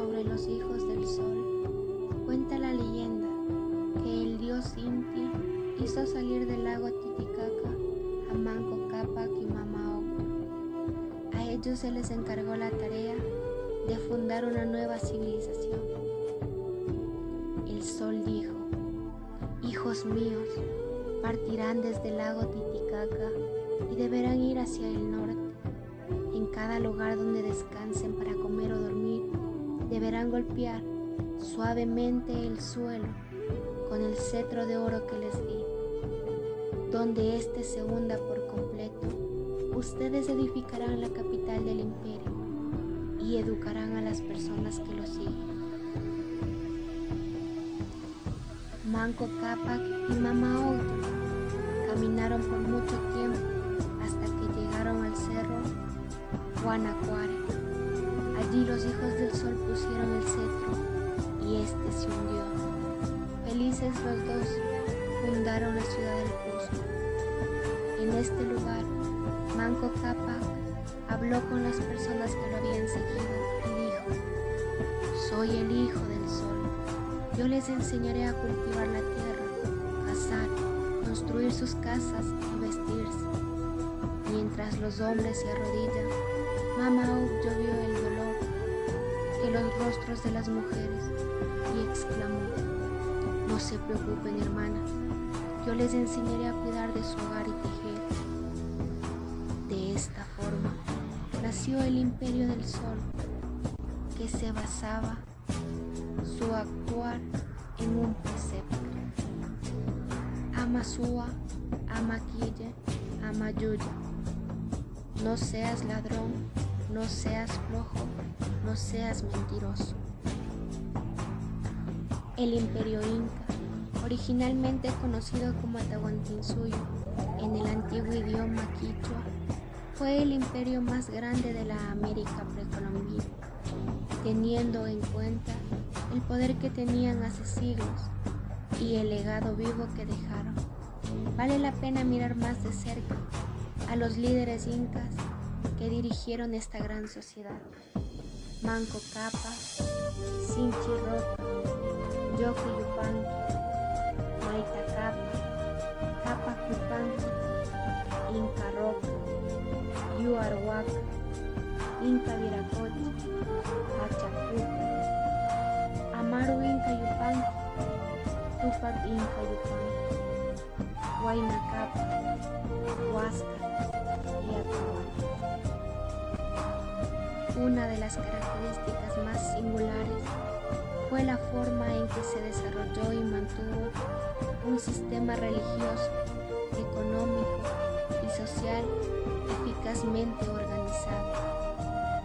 sobre los hijos del sol. Cuenta la leyenda que el dios Inti hizo salir del lago Titicaca a Manco Cápac y Mamao. A ellos se les encargó la tarea de fundar una nueva civilización. El sol dijo, hijos míos, partirán desde el lago Titicaca y deberán ir hacia el norte. En cada lugar donde descansen para comer o dormir, deberán golpear suavemente el suelo con el cetro de oro que les di. Donde éste se hunda por completo, ustedes edificarán la capital del imperio y educarán a las personas que lo siguen. Manco Cápac y Mama caminaron por mucho tiempo hasta que llegaron al cerro Guanacuare. Allí los hijos del sol pusieron el cetro y éste se hundió. Felices los dos fundaron la ciudad del Cusco. En este lugar, Manco Cápac habló con las personas que lo habían seguido y dijo, soy el hijo del sol. Yo les enseñaré a cultivar la tierra, cazar, construir sus casas y vestirse. Mientras los hombres se arrodillan, Mama yo vio el dolor en los rostros de las mujeres y exclamó, no se preocupen hermanas, yo les enseñaré a cuidar de su hogar y tejer. De esta forma nació el imperio del sol, que se basaba su actuar en un precepto. Amasúa, Amaquille, Amayuya. No seas ladrón, no seas flojo, no seas mentiroso. El imperio inca, originalmente conocido como Atahuantinsuyo en el antiguo idioma quichua, fue el imperio más grande de la América precolombina, teniendo en cuenta el poder que tenían hace siglos y el legado vivo que dejaron. Vale la pena mirar más de cerca a los líderes incas que dirigieron esta gran sociedad. Manco Capa, Sinchi Rota, Yoki Yupanqui, Maita Capa, Capa Cupanqui, Inca Roca, Yuarhuaca, Inca Viracocha, Pachacuca, Amaru Inca Yupanqui, Tupac Inca Yupanqui, Huayna Capa, Huáscar Una de las características más singulares fue la forma en que se desarrolló y mantuvo un sistema religioso, económico y social eficazmente organizado.